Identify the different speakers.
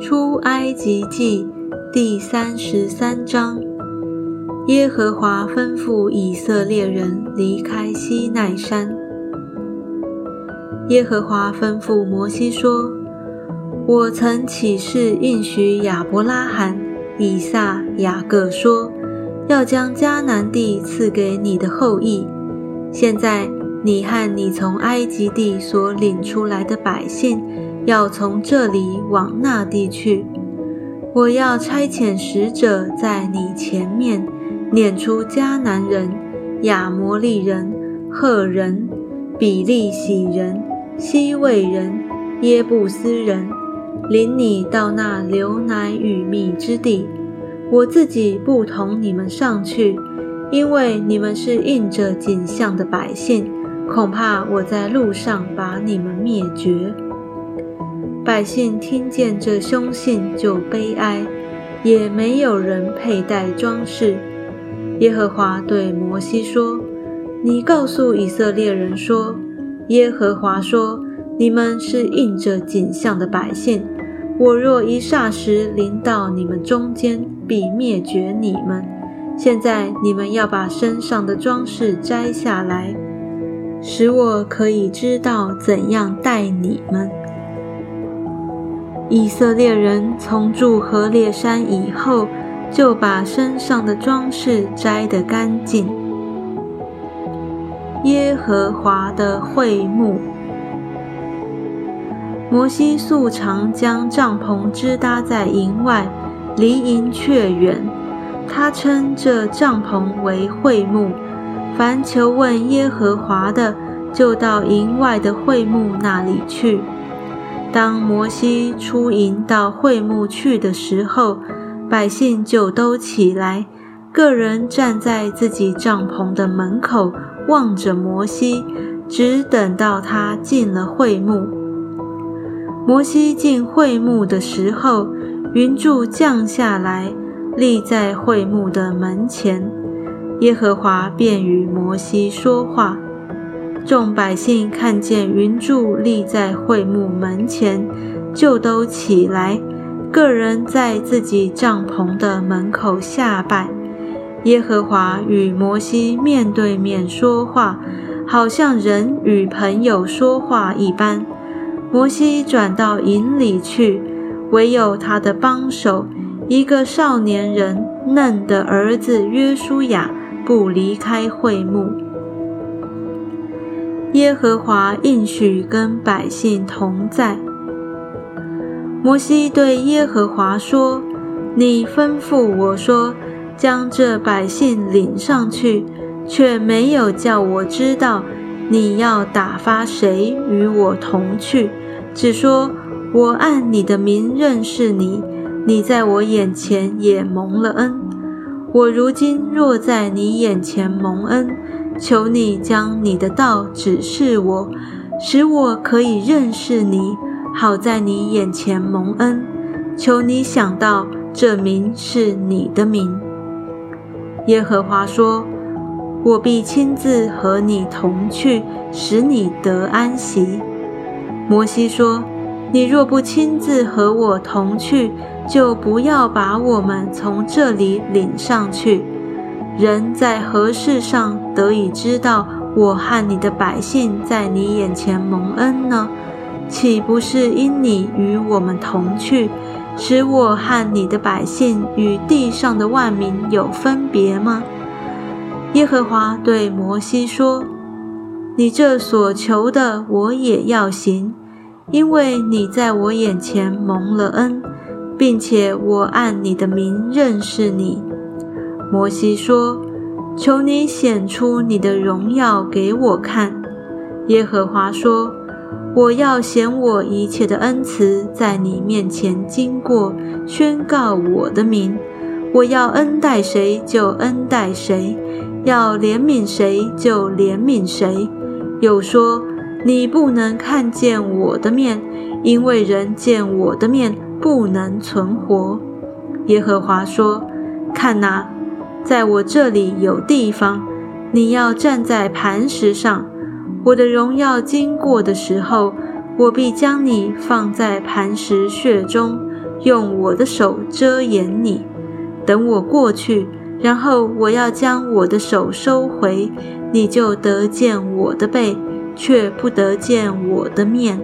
Speaker 1: 出埃及记第三十三章，耶和华吩咐以色列人离开西奈山。耶和华吩咐摩西说：“我曾起誓应许亚伯拉罕、以撒、雅各说，要将迦南地赐给你的后裔。现在你和你从埃及地所领出来的百姓。”要从这里往那地去，我要差遣使者在你前面，撵出迦南人、亚摩利人、赫人、比利洗人、西魏人、耶布斯人，领你到那流奶与蜜之地。我自己不同你们上去，因为你们是印着景象的百姓，恐怕我在路上把你们灭绝。百姓听见这凶信就悲哀，也没有人佩戴装饰。耶和华对摩西说：“你告诉以色列人说，耶和华说：你们是应着景象的百姓。我若一霎时临到你们中间，必灭绝你们。现在你们要把身上的装饰摘下来，使我可以知道怎样待你们。”以色列人从住何烈山以后，就把身上的装饰摘得干净。耶和华的会幕，摩西素常将帐篷支搭在营外，离营却远。他称这帐篷为会幕。凡求问耶和华的，就到营外的会幕那里去。当摩西出营到会幕去的时候，百姓就都起来，个人站在自己帐篷的门口，望着摩西，只等到他进了会幕。摩西进会幕的时候，云柱降下来，立在会幕的门前，耶和华便与摩西说话。众百姓看见云柱立在会幕门前，就都起来，个人在自己帐篷的门口下拜。耶和华与摩西面对面说话，好像人与朋友说话一般。摩西转到营里去，唯有他的帮手，一个少年人嫩的儿子约书亚，不离开会幕。耶和华应许跟百姓同在。摩西对耶和华说：“你吩咐我说，将这百姓领上去，却没有叫我知道你要打发谁与我同去，只说我按你的名认识你，你在我眼前也蒙了恩。我如今若在你眼前蒙恩。”求你将你的道指示我，使我可以认识你，好在你眼前蒙恩。求你想到这名是你的名。耶和华说：“我必亲自和你同去，使你得安息。”摩西说：“你若不亲自和我同去，就不要把我们从这里领上去。”人在何事上得以知道我和你的百姓在你眼前蒙恩呢？岂不是因你与我们同去，使我和你的百姓与地上的万民有分别吗？耶和华对摩西说：“你这所求的，我也要行，因为你在我眼前蒙了恩，并且我按你的名认识你。”摩西说：“求你显出你的荣耀给我看。”耶和华说：“我要显我一切的恩慈在你面前经过，宣告我的名。我要恩待谁就恩待谁，要怜悯谁就怜悯谁。又说：你不能看见我的面，因为人见我的面不能存活。”耶和华说：“看哪。”在我这里有地方，你要站在磐石上。我的荣耀经过的时候，我必将你放在磐石穴中，用我的手遮掩你。等我过去，然后我要将我的手收回，你就得见我的背，却不得见我的面。